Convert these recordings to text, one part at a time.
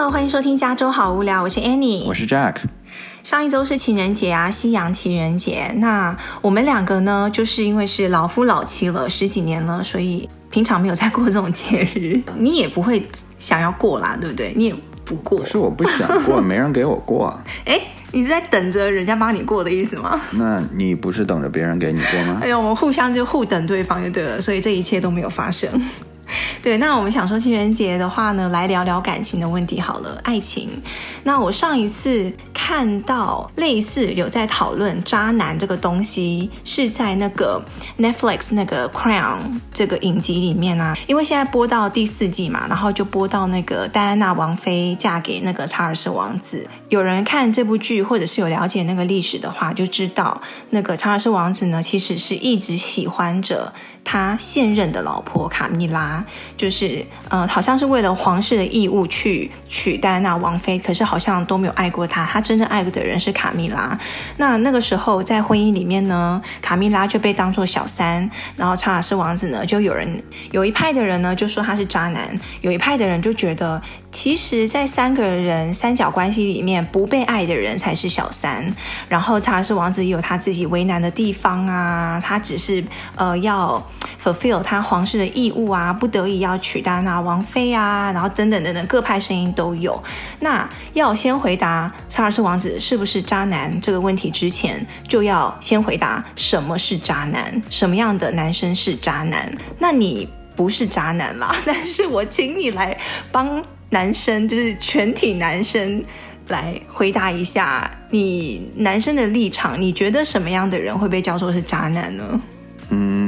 Hello，欢迎收听加州好无聊，我是 Annie，我是 Jack。上一周是情人节啊，西洋情人节。那我们两个呢，就是因为是老夫老妻了，十几年了，所以平常没有在过这种节日，你也不会想要过啦，对不对？你也不过。不是我不想过，没人给我过啊。哎，你是在等着人家帮你过的意思吗？那你不是等着别人给你过吗？哎呦，我们互相就互等对方就对了，所以这一切都没有发生。对，那我们想说情人节的话呢，来聊聊感情的问题好了，爱情。那我上一次看到类似有在讨论渣男这个东西，是在那个 Netflix 那个 Crown 这个影集里面啊，因为现在播到第四季嘛，然后就播到那个戴安娜王妃嫁给那个查尔斯王子。有人看这部剧，或者是有了解那个历史的话，就知道那个查尔斯王子呢，其实是一直喜欢着他现任的老婆卡蜜拉。就是，呃，好像是为了皇室的义务去娶戴安娜王妃，可是好像都没有爱过她。他真正爱过的人是卡蜜拉。那那个时候在婚姻里面呢，卡蜜拉就被当做小三，然后查尔斯王子呢，就有人有一派的人呢就说他是渣男，有一派的人就觉得，其实，在三个人三角关系里面，不被爱的人才是小三。然后查尔斯王子也有他自己为难的地方啊，他只是呃要 fulfill 他皇室的义务啊，不得已。要娶戴安娜王妃啊，然后等等等等，各派声音都有。那要先回答查尔斯王子是不是渣男这个问题之前，就要先回答什么是渣男，什么样的男生是渣男？那你不是渣男啦，但是我请你来帮男生，就是全体男生来回答一下，你男生的立场，你觉得什么样的人会被叫做是渣男呢？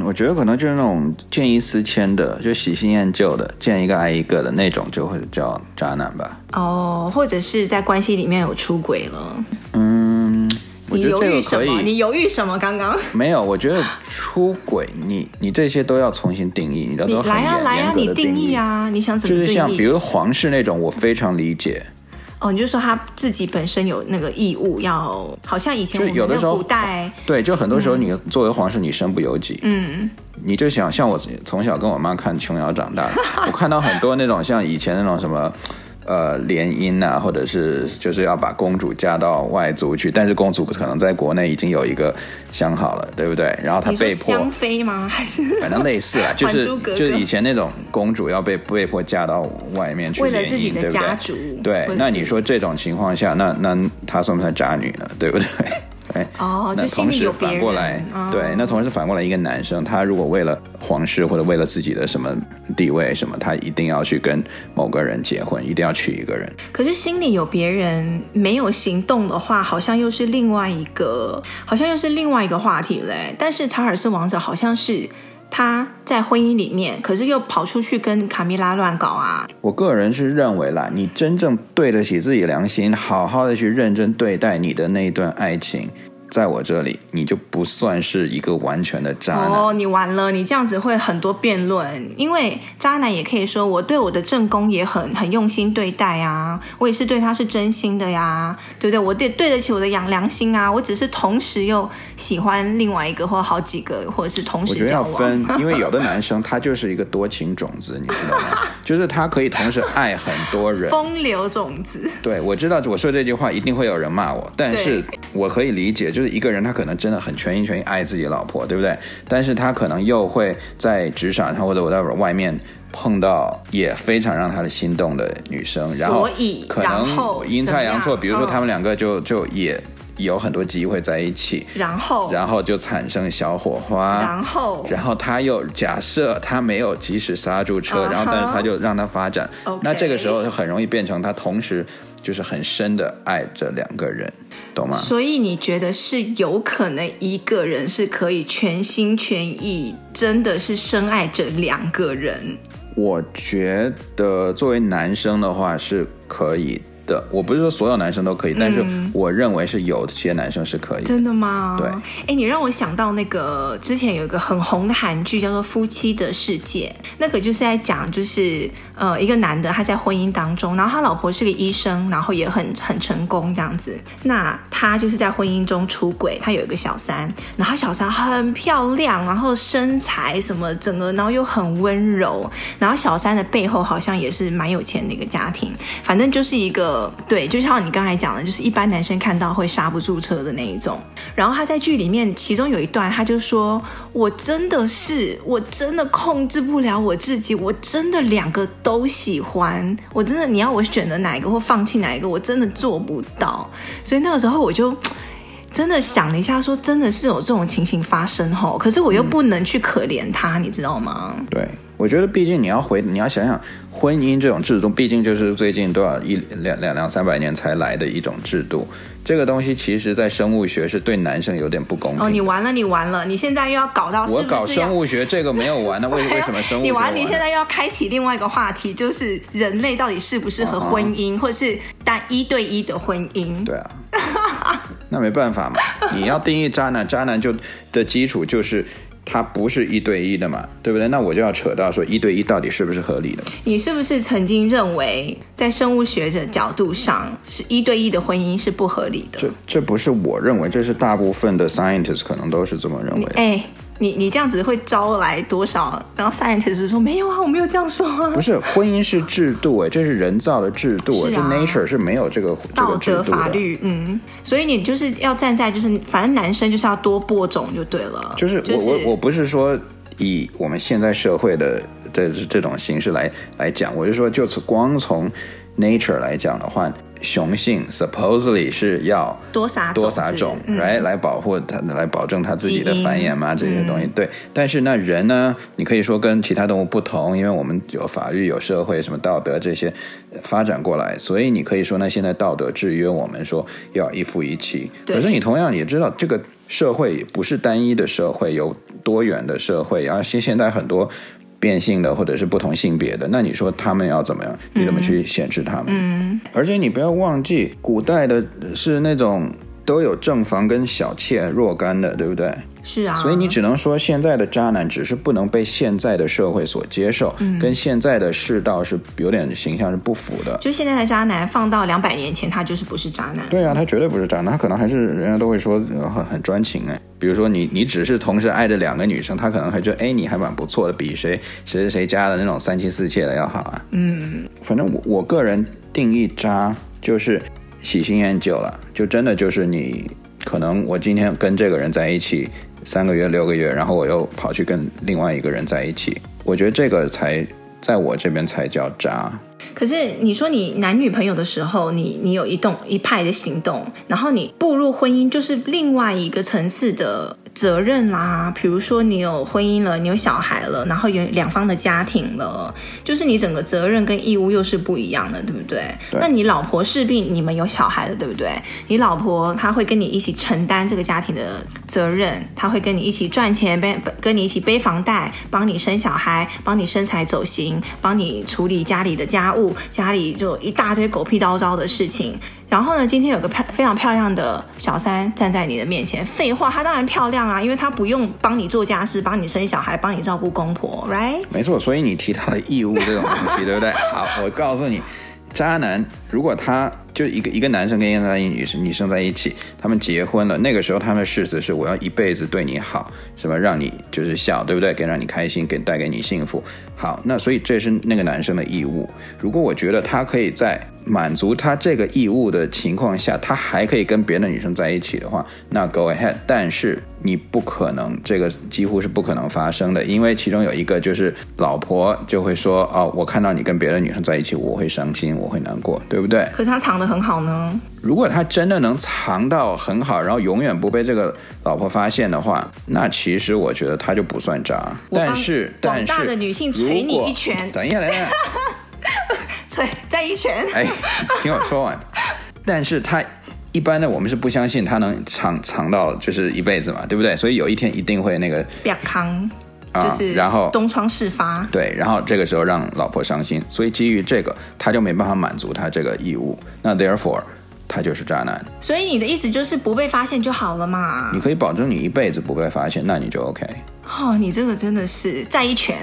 嗯，我觉得可能就是那种见异思迁的，就喜新厌旧的，见一个爱一个的那种，就会叫渣男吧。哦，或者是在关系里面有出轨了。嗯，我觉得这个可以。你犹豫什么？你犹豫什么？刚刚没有，我觉得出轨，你你这些都要重新定义，你都很严，来啊来啊，你定义啊，你想怎么定义？就是像比如皇室那种，我非常理解。哦，你就说他自己本身有那个义务要，好像以前我们有的时候古代，对，就很多时候你作为皇室，你身不由己，嗯，你就想像我从小跟我妈看琼瑶长大，我看到很多那种像以前那种什么。呃，联姻啊，或者是就是要把公主嫁到外族去，但是公主可能在国内已经有一个相好了，对不对？然后她被迫香妃吗？还 是反正类似啊，就是就是以前那种公主要被被迫嫁到外面去联姻，对不对？对，那你说这种情况下，那那她算不算渣女呢？对不对？哎，哦，那同时反过来，哦、对，那同时反过来，一个男生他如果为了皇室或者为了自己的什么地位什么，他一定要去跟某个人结婚，一定要娶一个人。可是心里有别人没有行动的话，好像又是另外一个，好像又是另外一个话题嘞。但是查尔斯王子好像是。他在婚姻里面，可是又跑出去跟卡米拉乱搞啊！我个人是认为啦，你真正对得起自己良心，好好的去认真对待你的那一段爱情。在我这里，你就不算是一个完全的渣男。哦，你完了，你这样子会很多辩论。因为渣男也可以说，我对我的正宫也很很用心对待啊，我也是对他是真心的呀，对不对？我对对得起我的养良心啊，我只是同时又喜欢另外一个或好几个，或者是同时。我觉得要分，因为有的男生他就是一个多情种子，你知道吗？就是他可以同时爱很多人。风流种子。对，我知道我说这句话一定会有人骂我，但是我可以理解，就是。就是一个人，他可能真的很全心全意爱自己的老婆，对不对？但是他可能又会在职场上或者 whatever 外面碰到也非常让他的心动的女生，然后可能阴差阳错，比如说他们两个就就也有很多机会在一起，然后？然后就产生小火花，然后？然后他又假设他没有及时刹住车，然后但是他就让他发展，那这个时候就很容易变成他同时。就是很深的爱着两个人，懂吗？所以你觉得是有可能一个人是可以全心全意，真的是深爱着两个人？我觉得作为男生的话是可以的。我不是说所有男生都可以，但是我认为是有些男生是可以。真的吗？对。哎，你让我想到那个之前有一个很红的韩剧叫做《夫妻的世界》，那个就是在讲，就是呃一个男的他在婚姻当中，然后他老婆是个医生，然后也很很成功这样子。那他就是在婚姻中出轨，他有一个小三，然后小三很漂亮，然后身材什么整个，然后又很温柔，然后小三的背后好像也是蛮有钱的一个家庭，反正就是一个对，就像你刚才讲的，就是一般男生看到会刹不住车的那一种。然后他在剧里面，其中有一段，他就说：“我真的是，我真的控制不了我自己，我真的两个都喜欢，我真的你要我选择哪一个或放弃哪一个，我真的做不到。”所以那个时候我就。真的想了一下，说真的是有这种情形发生吼，可是我又不能去可怜他，嗯、你知道吗？对，我觉得毕竟你要回，你要想想婚姻这种制度，毕竟就是最近多少一两两两三百年才来的一种制度。这个东西其实，在生物学是对男生有点不公平。哦，你完了，你完了，你现在又要搞到是不是？我搞生物学这个没有完呢？为 为什么生物学？你完，你现在又要开启另外一个话题，就是人类到底适不适合婚姻，uh huh. 或是单一对一的婚姻？对啊。那没办法嘛，你要定义渣男，渣男就的基础就是他不是一对一的嘛，对不对？那我就要扯到说一对一到底是不是合理的？你是不是曾经认为在生物学者角度上，是一对一的婚姻是不合理的？这这不是我认为，这是大部分的 scientists 可能都是这么认为。哎。你你这样子会招来多少？然后 scientist 说没有啊，我没有这样说啊。不是，婚姻是制度哎，这是人造的制度，啊、这 nature 是没有这个道德法律，嗯，所以你就是要站在就是反正男生就是要多播种就对了。就是我、就是、我我不是说以我们现在社会的这这种形式来来讲，我是说就此光从 nature 来讲的话。雄性 supposedly 是要多撒多撒种，来、嗯、来保护它，来保证它自己的繁衍嘛，这些东西。对，但是那人呢？你可以说跟其他动物不同，因为我们有法律、有社会、什么道德这些发展过来，所以你可以说，那现在道德制约我们说要一夫一妻。可是你同样也知道，这个社会不是单一的社会，有多元的社会，而且现在很多。变性的或者是不同性别的，那你说他们要怎么样？你怎么去显示他们？嗯，而且你不要忘记，古代的是那种都有正房跟小妾若干的，对不对？是啊，所以你只能说现在的渣男只是不能被现在的社会所接受，嗯、跟现在的世道是有点形象是不符的。就现在的渣男放到两百年前，他就是不是渣男。对啊，他绝对不是渣男，他可能还是人家都会说很很专情哎。比如说你你只是同时爱着两个女生，他可能还觉得哎你还蛮不错的，比谁谁谁谁家的那种三妻四妾的要好啊。嗯，反正我我个人定义渣就是喜新厌旧了，就真的就是你可能我今天跟这个人在一起。三个月、六个月，然后我又跑去跟另外一个人在一起，我觉得这个才在我这边才叫渣。可是你说你男女朋友的时候，你你有一动一派的行动，然后你步入婚姻，就是另外一个层次的。责任啦，比如说你有婚姻了，你有小孩了，然后有两方的家庭了，就是你整个责任跟义务又是不一样的，对不对？对。那你老婆势必你们有小孩了，对不对？你老婆她会跟你一起承担这个家庭的责任，她会跟你一起赚钱，背跟你一起背房贷，帮你生小孩，帮你身材走形，帮你处理家里的家务，家里就一大堆狗屁叨叨的事情。然后呢，今天有个漂非常漂亮的小三站在你的面前。废话，她当然漂亮啊，因为她不用帮你做家事，帮你生小孩，帮你照顾公婆，right？没错，所以你提到的义务这种东西，对不对？好，我告诉你，渣男如果他。就一个一个男生跟一个女生女生在一起，他们结婚了，那个时候他们的誓词是我要一辈子对你好，什么让你就是笑，对不对？给让你开心，给带给你幸福。好，那所以这是那个男生的义务。如果我觉得他可以在满足他这个义务的情况下，他还可以跟别的女生在一起的话，那 go ahead。但是你不可能，这个几乎是不可能发生的，因为其中有一个就是老婆就会说哦，我看到你跟别的女生在一起，我会伤心，我会难过，对不对？可是他藏。很好呢。如果他真的能藏到很好，然后永远不被这个老婆发现的话，那其实我觉得他就不算渣。但是，但是，广大的女性捶你一拳。等一下，等一下，捶再一拳。哎，听我说完。但是他一般的我们是不相信他能藏藏到就是一辈子嘛，对不对？所以有一天一定会那个。比就是然后东窗事发，对，然后这个时候让老婆伤心，所以基于这个，他就没办法满足他这个义务，那 therefore 他就是渣男。所以你的意思就是不被发现就好了嘛？你可以保证你一辈子不被发现，那你就 OK。哦，你这个真的是再一拳。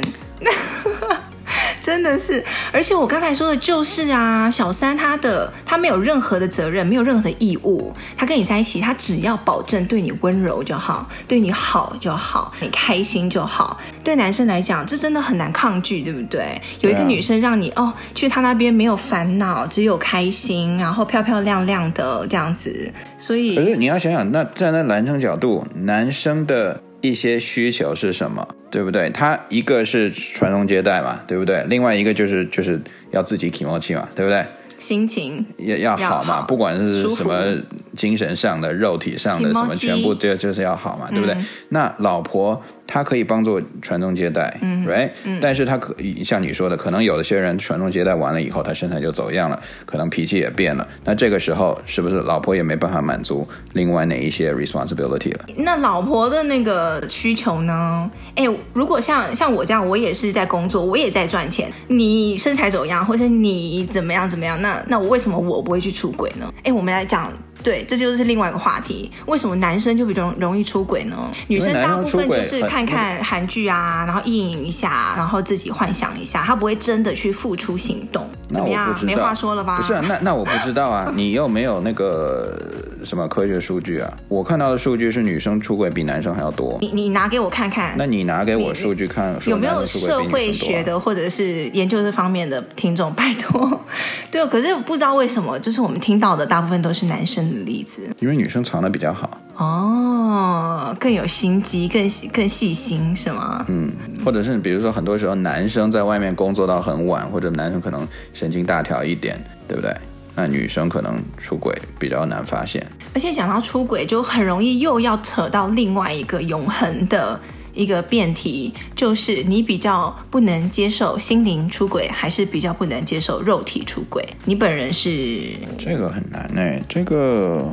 真的是，而且我刚才说的就是啊，小三他的他没有任何的责任，没有任何的义务，他跟你在一起，他只要保证对你温柔就好，对你好就好，你开心就好。对男生来讲，这真的很难抗拒，对不对？有一个女生让你哦，去他那边没有烦恼，只有开心，然后漂漂亮亮的这样子，所以可是你要想想，那站在男生角度，男生的。一些需求是什么，对不对？他一个是传宗接代嘛，对不对？另外一个就是就是要自己 kimochi 嘛，对不对？心情也要好嘛，好不管是什么精神上的、肉体上的什么，全部就就是要好嘛，对不对？嗯、那老婆。她可以帮助传宗接代，嗯，right，嗯，但是她可以像你说的，可能有的些人传宗接代完了以后，他身材就走样了，可能脾气也变了。那这个时候是不是老婆也没办法满足另外哪一些 responsibility 了？那老婆的那个需求呢？哎，如果像像我这样，我也是在工作，我也在赚钱，你身材走样，或者你怎么样怎么样，那那我为什么我不会去出轨呢？哎，我们来讲。对，这就是另外一个话题。为什么男生就比较容容易出轨呢？女生大部分就是看看韩剧啊，然后意淫一下，然后自己幻想一下，他不会真的去付出行动。怎么样？没话说了吧？不是啊，那那我不知道啊。你又没有那个什么科学数据啊？我看到的数据是女生出轨比男生还要多。你你拿给我看看。那你拿给我数据看，有没有社会学的或者是研究这方面的听众？拜托。对，可是不知道为什么，就是我们听到的大部分都是男生。例子，因为女生藏的比较好哦，更有心机，更更细心，是吗？嗯，或者是比如说，很多时候男生在外面工作到很晚，或者男生可能神经大条一点，对不对？那女生可能出轨比较难发现。而且讲到出轨，就很容易又要扯到另外一个永恒的。一个辩题就是你比较不能接受心灵出轨，还是比较不能接受肉体出轨？你本人是这个很难哎，这个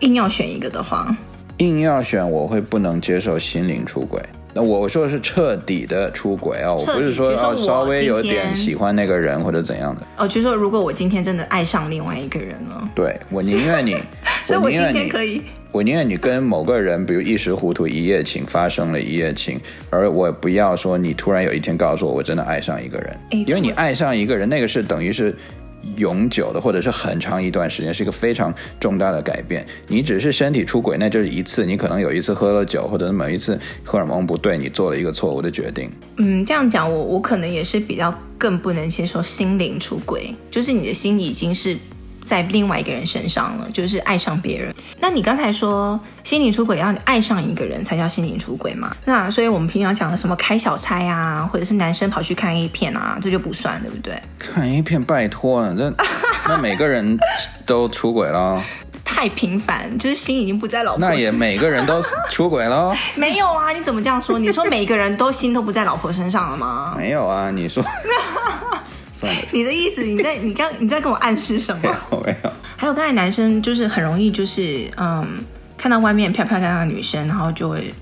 硬要选一个的话，硬要选我会不能接受心灵出轨。那我说的是彻底的出轨啊，我不是说要稍微有点喜欢那个人或者怎样的。哦，就是说如果我今天真的爱上另外一个人了，对，我宁愿你，所以我今天可以。我宁愿你跟某个人，比如一时糊涂一夜情，发生了一夜情，而我不要说你突然有一天告诉我，我真的爱上一个人，因为你爱上一个人，那个是等于是永久的，或者是很长一段时间，是一个非常重大的改变。你只是身体出轨，那就是一次，你可能有一次喝了酒，或者某一次荷尔蒙不对，你做了一个错误的决定。嗯，这样讲，我我可能也是比较更不能接受心灵出轨，就是你的心已经是。在另外一个人身上了，就是爱上别人。那你刚才说心灵出轨要你爱上一个人才叫心灵出轨嘛？那所以我们平常讲的什么开小差啊，或者是男生跑去看 A 片啊，这就不算，对不对？看 A 片，拜托了，那 那每个人都出轨了。太频繁，就是心已经不在老婆身上。那也每个人都出轨了。没有啊，你怎么这样说？你说每个人都心都不在老婆身上了吗？没有啊，你说。你的意思，你在你刚你在跟我暗示什么？没有没有。还有刚才男生就是很容易就是嗯，看到外面漂漂亮亮的女生，然后就会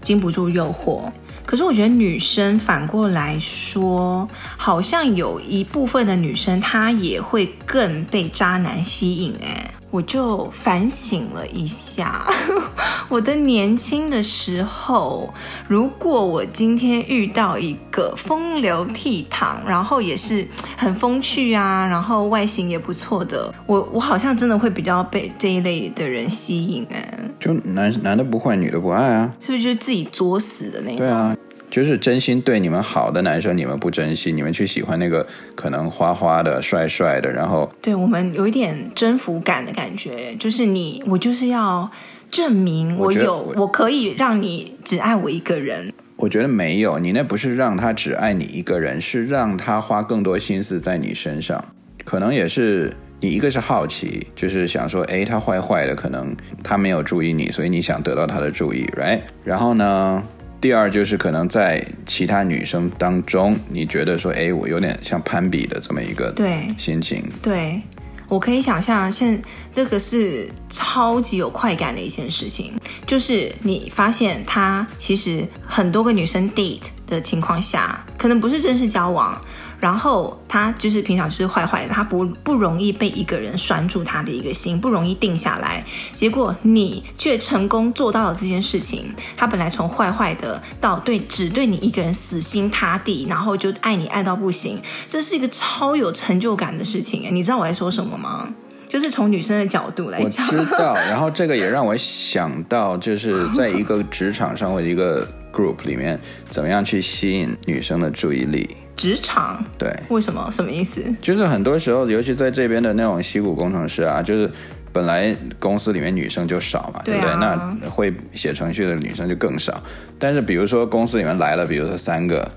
经不住诱惑。可是我觉得女生反过来说，好像有一部分的女生她也会更被渣男吸引哎。我就反省了一下，我的年轻的时候，如果我今天遇到一个风流倜傥，然后也是很风趣啊，然后外形也不错的，我我好像真的会比较被这一类的人吸引哎。就男男的不坏，女的不爱啊，是不是就是自己作死的那种？对啊。就是真心对你们好的男生，你们不珍惜，你们去喜欢那个可能花花的、帅帅的，然后对我们有一点征服感的感觉，就是你，我就是要证明我有，我，我可以让你只爱我一个人。我觉得没有，你那不是让他只爱你一个人，是让他花更多心思在你身上。可能也是你一个是好奇，就是想说，哎，他坏坏的，可能他没有注意你，所以你想得到他的注意，right？然后呢？第二就是可能在其他女生当中，你觉得说，哎，我有点像攀比的这么一个对心情。对，我可以想象，现这个是超级有快感的一件事情，就是你发现他其实很多个女生 date 的情况下，可能不是正式交往。然后他就是平常就是坏坏的，他不不容易被一个人拴住他的一个心，不容易定下来。结果你却成功做到了这件事情。他本来从坏坏的到对只对你一个人死心塌地，然后就爱你爱到不行，这是一个超有成就感的事情。你知道我在说什么吗？就是从女生的角度来讲。我知道。然后这个也让我想到，就是在一个职场上或者一个 group 里面，怎么样去吸引女生的注意力。职场对，为什么？什么意思？就是很多时候，尤其在这边的那种西谷工程师啊，就是本来公司里面女生就少嘛，对，啊、对不对？那会写程序的女生就更少。但是比如说公司里面来了，比如说三个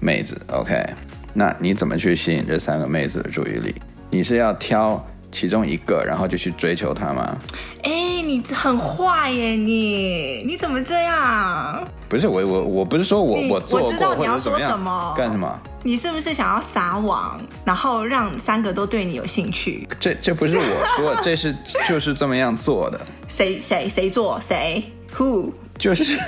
妹子，OK，那你怎么去吸引这三个妹子的注意力？你是要挑其中一个，然后就去追求他吗？哎，你很坏耶！你你怎么这样？不是我我我不是说我我做过我知道你要说什么干什么？你是不是想要撒网，然后让三个都对你有兴趣？这这不是我说，这是就是这么样做的。谁谁谁做谁？Who？就是。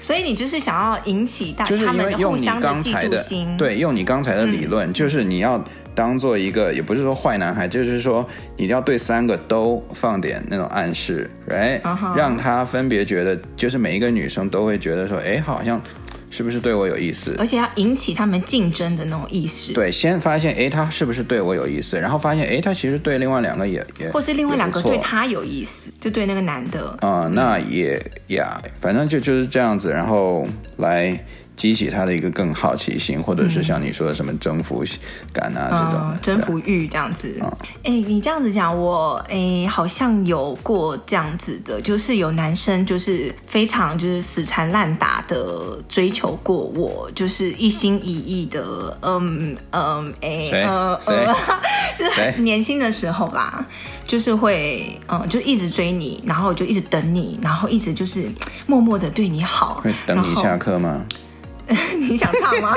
所以你就是想要引起大家就是因为用你刚才的对，用你刚才的理论，嗯、就是你要当做一个，也不是说坏男孩，就是说你要对三个都放点那种暗示，right？、Uh huh. 让他分别觉得，就是每一个女生都会觉得说，哎，好像。是不是对我有意思？而且要引起他们竞争的那种意识。对，先发现哎，他是不是对我有意思？然后发现哎，他其实对另外两个也也，或是另外两个对他有意思，就对那个男的。啊、嗯，那也呀，反正就就是这样子，然后来。激起他的一个更好奇心，或者是像你说的什么征服感啊、嗯、这种、嗯、征服欲这样子。哎、嗯，你这样子讲，我哎好像有过这样子的，就是有男生就是非常就是死缠烂打的追求过我，就是一心一意的，嗯嗯哎谁？呃呃，就是很年轻的时候吧，就是会嗯就一直追你，然后就一直等你，然后一直就是默默的对你好，会等你下课吗？你想唱吗？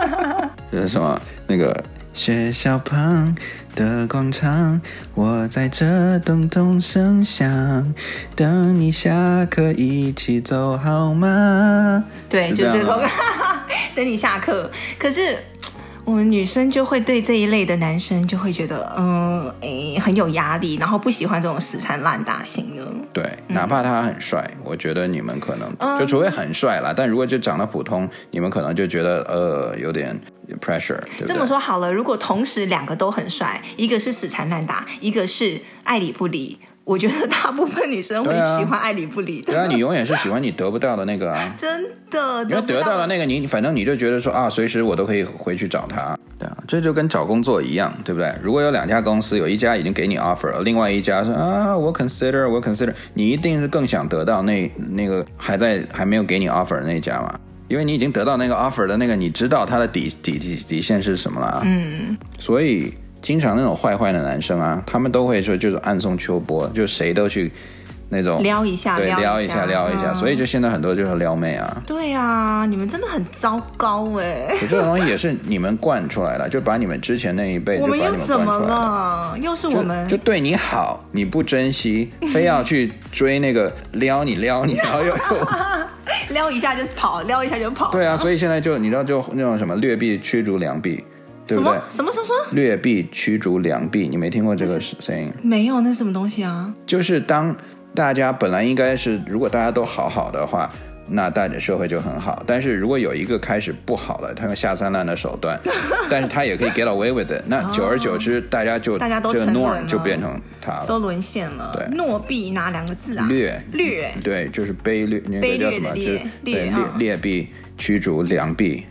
这是什么？那个学校旁的广场，我在这咚咚声响，等你下课一起走好吗？对，就这首歌。等你下课，可是。我们女生就会对这一类的男生就会觉得，嗯，诶，很有压力，然后不喜欢这种死缠烂打型的。对，哪怕他很帅，嗯、我觉得你们可能就除非很帅啦，嗯、但如果就长得普通，你们可能就觉得呃有点 pressure。这么说好了，如果同时两个都很帅，一个是死缠烂打，一个是爱理不理。我觉得大部分女生会喜欢爱理不理的。对啊，你永远是喜欢你得不到的那个啊。真的。因为得到了那个你，反正你就觉得说啊，随时我都可以回去找他。对啊，这就跟找工作一样，对不对？如果有两家公司，有一家已经给你 offer 了，另外一家说啊，我 consider，我 consider，你一定是更想得到那那个还在还没有给你 offer 的那家嘛？因为你已经得到那个 offer 的那个，你知道他的底底底底线是什么了。嗯。所以。经常那种坏坏的男生啊，他们都会说就是暗送秋波，就谁都去那种撩一下，对，撩一下，撩一下，嗯、所以就现在很多就是撩妹啊。对啊，你们真的很糟糕哎。这种东西也是你们惯出来的，就把你们之前那一辈就把你们惯出来了。我们又怎么了？又是我们就，就对你好，你不珍惜，非要去追那个撩你撩你，然后 撩一下就跑，撩一下就跑。对啊，所以现在就你知道就那种什么劣币驱逐良币。对不对？什么什么什么？劣币驱逐良币，你没听过这个声音？没有，那什么东西啊？就是当大家本来应该是，如果大家都好好的话，那大家社会就很好。但是如果有一个开始不好了，他用下三滥的手段，但是他也可以 get away with it，那久而久之，哦、大家就大家都这个 norm 就变成他了，都沦陷了。对，懦币哪两个字啊？劣劣，对，就是卑劣，那个叫什么？就是劣劣币驱逐良币。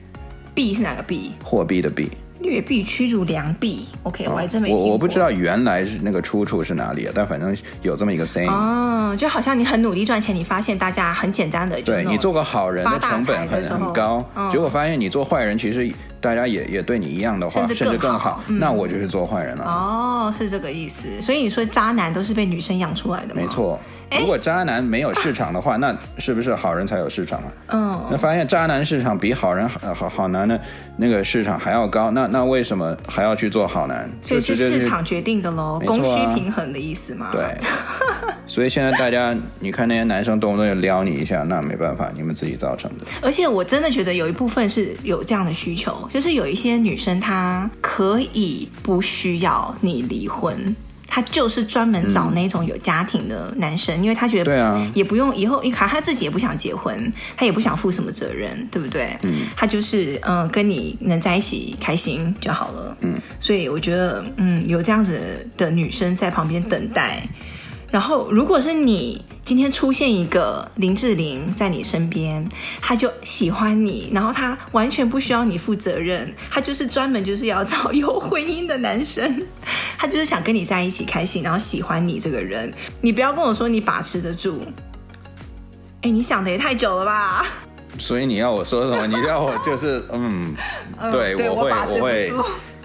币是哪个币？货币的币。劣币驱逐良币，OK，我还真没听过。我我不知道原来是那个出处是哪里啊，但反正有这么一个 saying。哦，就好像你很努力赚钱，你发现大家很简单的，对你做个好人的成本很很高，嗯、结果发现你做坏人其实大家也也对你一样的话，甚至更好，更好，嗯，那我就是做坏人了。哦，是这个意思。所以你说渣男都是被女生养出来的吗？没错。如果渣男没有市场的话，那是不是好人才有市场啊？嗯，那发现渣男市场比好人好好好男的那个市场还要高，那那为什么还要去做好男？所以是市场决定的喽，供需平衡的意思嘛？对。所以现在大家，你看那些男生动不动就撩你一下，那没办法，你们自己造成的。而且我真的觉得有一部分是有这样的需求，就是有一些女生她可以不需要你离婚。她就是专门找那种有家庭的男生，嗯、因为她觉得对啊，也不用以后一卡，他自己也不想结婚，她也不想负什么责任，对不对？嗯，他就是嗯，跟你能在一起开心就好了。嗯，所以我觉得嗯，有这样子的女生在旁边等待。然后，如果是你今天出现一个林志玲在你身边，他就喜欢你，然后他完全不需要你负责任，他就是专门就是要找有婚姻的男生，他就是想跟你在一起开心，然后喜欢你这个人。你不要跟我说你把持得住，哎，你想的也太久了吧？所以你要我说什么？你要我就是嗯，对，对我会我，我会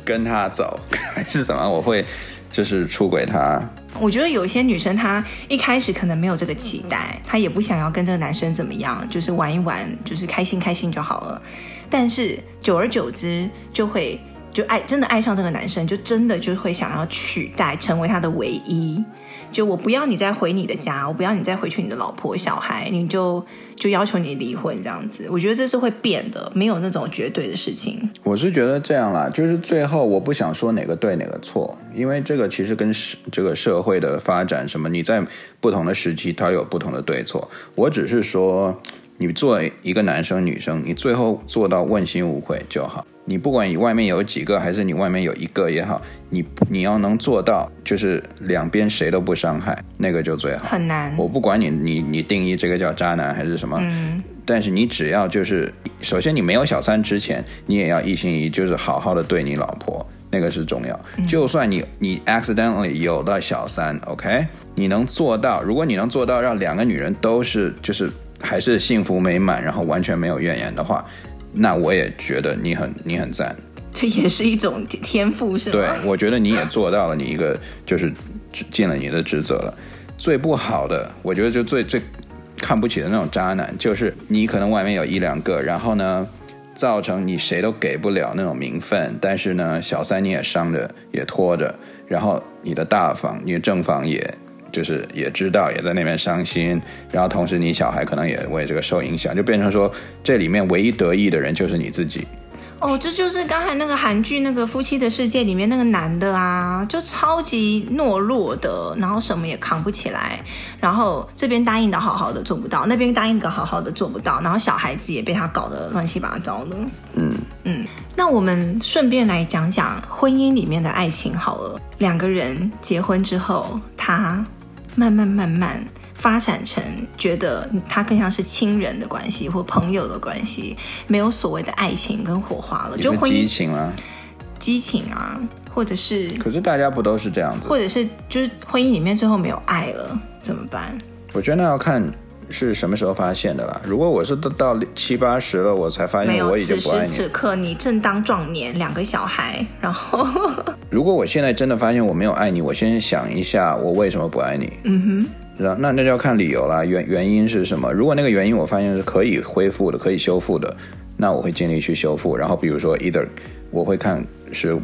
跟他走，还是怎么？我会就是出轨他。我觉得有些女生，她一开始可能没有这个期待，她也不想要跟这个男生怎么样，就是玩一玩，就是开心开心就好了。但是久而久之，就会就爱真的爱上这个男生，就真的就会想要取代，成为他的唯一。就我不要你再回你的家，我不要你再回去你的老婆小孩，你就就要求你离婚这样子。我觉得这是会变的，没有那种绝对的事情。我是觉得这样啦，就是最后我不想说哪个对哪个错，因为这个其实跟这个社会的发展什么，你在不同的时期它有不同的对错。我只是说，你作为一个男生女生，你最后做到问心无愧就好。你不管你外面有几个，还是你外面有一个也好，你你要能做到，就是两边谁都不伤害，那个就最好。很难。我不管你你你定义这个叫渣男还是什么，嗯，但是你只要就是，首先你没有小三之前，你也要一心一意，就是好好的对你老婆，那个是重要。嗯，就算你你 accidentally 有了小三，OK，你能做到，如果你能做到让两个女人都是就是还是幸福美满，然后完全没有怨言的话。那我也觉得你很你很赞，这也是一种天赋，是吗？对，我觉得你也做到了，你一个就是尽了你的职责了。最不好的，我觉得就最最看不起的那种渣男，就是你可能外面有一两个，然后呢，造成你谁都给不了那种名分，但是呢，小三你也伤着也拖着，然后你的大房，你的正房也。就是也知道也在那边伤心，然后同时你小孩可能也为这个受影响，就变成说这里面唯一得意的人就是你自己。哦，这就是刚才那个韩剧那个《夫妻的世界》里面那个男的啊，就超级懦弱的，然后什么也扛不起来，然后这边答应的好好的做不到，那边答应的好好的做不到，然后小孩子也被他搞得乱七八糟的。嗯嗯，那我们顺便来讲讲婚姻里面的爱情好了，两个人结婚之后，他。慢慢慢慢发展成觉得他更像是亲人的关系或朋友的关系，没有所谓的爱情跟火花了，就婚姻激情啊，激情啊，或者是，可是大家不都是这样子，或者是就是婚姻里面最后没有爱了怎么办？我觉得那要看是什么时候发现的啦。如果我是都到七八十了，我才发现我已经不爱你。此时此刻你正当壮年，两个小孩，然后。如果我现在真的发现我没有爱你，我先想一下我为什么不爱你。嗯哼，那那就要看理由啦，原原因是什么？如果那个原因我发现是可以恢复的、可以修复的，那我会尽力去修复。然后比如说，either 我会看是我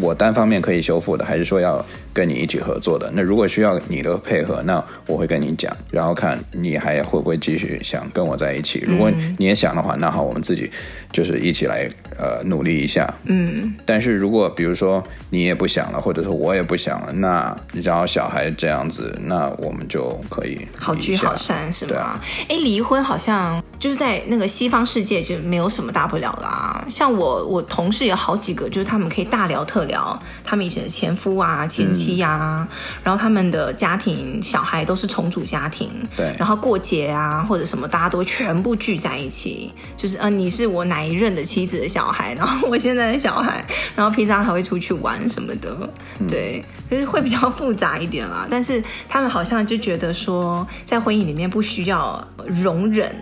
我单方面可以修复的，还是说要跟你一起合作的。那如果需要你的配合，那我会跟你讲，然后看你还会不会继续想跟我在一起。如果你也想的话，那好，我们自己就是一起来。呃，努力一下，嗯，但是如果比如说你也不想了，或者说我也不想了，那然后小孩这样子，那我们就可以好聚好散，是吗？哎，离婚好像就是在那个西方世界就没有什么大不了啦。像我，我同事有好几个，就是他们可以大聊特聊他们以前的前夫啊、前妻啊，嗯、然后他们的家庭小孩都是重组家庭，对，然后过节啊或者什么，大家都全部聚在一起，就是呃，你是我哪一任的妻子的小孩。小孩，然后我现在的小孩，然后平常还会出去玩什么的，对，就是会比较复杂一点啦。但是他们好像就觉得说，在婚姻里面不需要容忍，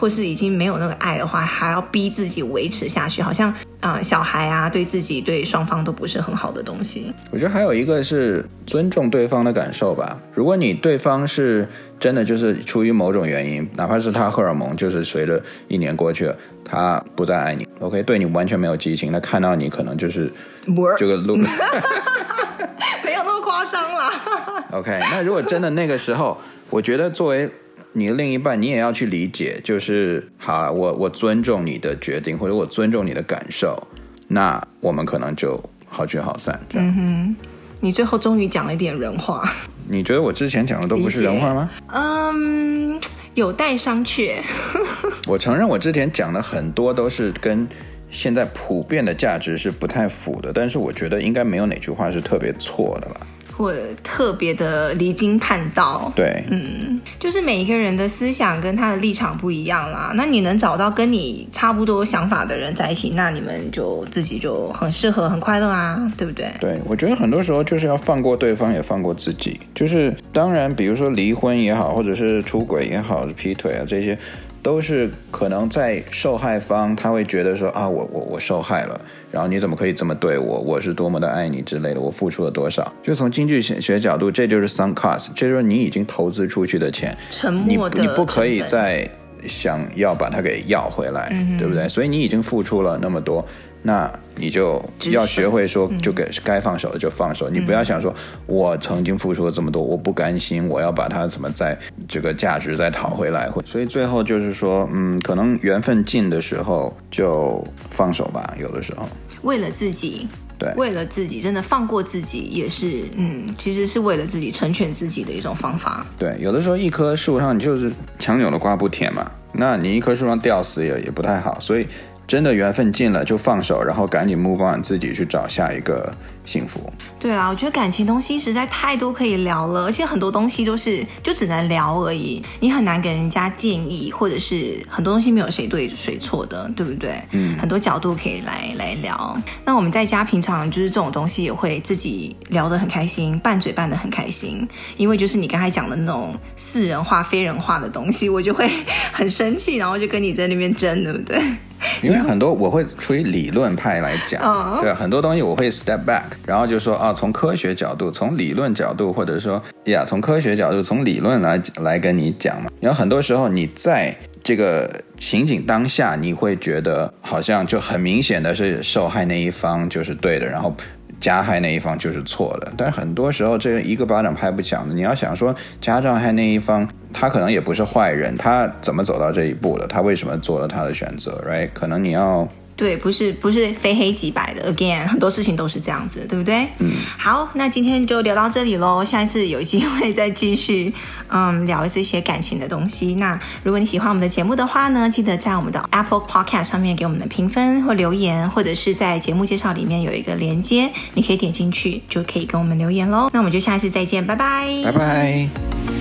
或是已经没有那个爱的话，还要逼自己维持下去，好像啊、呃，小孩啊，对自己对双方都不是很好的东西。我觉得还有一个是尊重对方的感受吧。如果你对方是真的就是出于某种原因，哪怕是他荷尔蒙就是随着一年过去了，他不再爱你，OK，对你完全没有激情，那看到你可能就是这个路 没有那么夸张啦。OK，那如果真的那个时候，我觉得作为。你的另一半，你也要去理解，就是好，我我尊重你的决定，或者我尊重你的感受，那我们可能就好聚好散。嗯哼，你最后终于讲了一点人话。你觉得我之前讲的都不是人话吗？嗯，有待商榷。我承认我之前讲的很多都是跟现在普遍的价值是不太符的，但是我觉得应该没有哪句话是特别错的了。或特别的离经叛道，对，嗯，就是每一个人的思想跟他的立场不一样啦。那你能找到跟你差不多想法的人在一起，那你们就自己就很适合、很快乐啊，对不对？对，我觉得很多时候就是要放过对方，也放过自己。就是当然，比如说离婚也好，或者是出轨也好，劈腿啊这些。都是可能在受害方，他会觉得说啊，我我我受害了，然后你怎么可以这么对我？我是多么的爱你之类的，我付出了多少？就从经济学角度，这就是 sunk cost，这就是你已经投资出去的钱，沉默的你你不可以再想要把它给要回来，嗯、对不对？所以你已经付出了那么多。那你就要学会说，就给该放手的就放手。你不要想说，我曾经付出了这么多，我不甘心，我要把它怎么在这个价值再讨回来。所以最后就是说，嗯，可能缘分尽的时候就放手吧。有的时候，为了自己，对，为了自己，真的放过自己也是，嗯，其实是为了自己成全自己的一种方法。对，有的时候一棵树上你就是强扭的瓜不甜嘛，那你一棵树上吊死也也不太好，所以。真的缘分尽了就放手，然后赶紧 move on，自己去找下一个幸福。对啊，我觉得感情东西实在太多可以聊了，而且很多东西都是就只能聊而已，你很难给人家建议，或者是很多东西没有谁对谁错的，对不对？嗯，很多角度可以来来聊。那我们在家平常就是这种东西也会自己聊得很开心，拌嘴拌得很开心，因为就是你刚才讲的那种似人话非人话的东西，我就会很生气，然后就跟你在那边争，对不对？因为很多我会出于理论派来讲，oh. 对，很多东西我会 step back，然后就说啊，从科学角度，从理论角度，或者说呀，从科学角度，从理论来来跟你讲嘛。然后很多时候你在这个情景当下，你会觉得好像就很明显的是受害那一方就是对的，然后。加害那一方就是错的，但很多时候这一个巴掌拍不响的。你要想说加障害那一方，他可能也不是坏人，他怎么走到这一步的？他为什么做了他的选择？Right？可能你要。对，不是不是非黑即白的，again，很多事情都是这样子，对不对？嗯。好，那今天就聊到这里喽，下一次有机会再继续，嗯，聊这些感情的东西。那如果你喜欢我们的节目的话呢，记得在我们的 Apple Podcast 上面给我们的评分或留言，或者是在节目介绍里面有一个连接，你可以点进去就可以跟我们留言喽。那我们就下一次再见，拜拜，拜拜。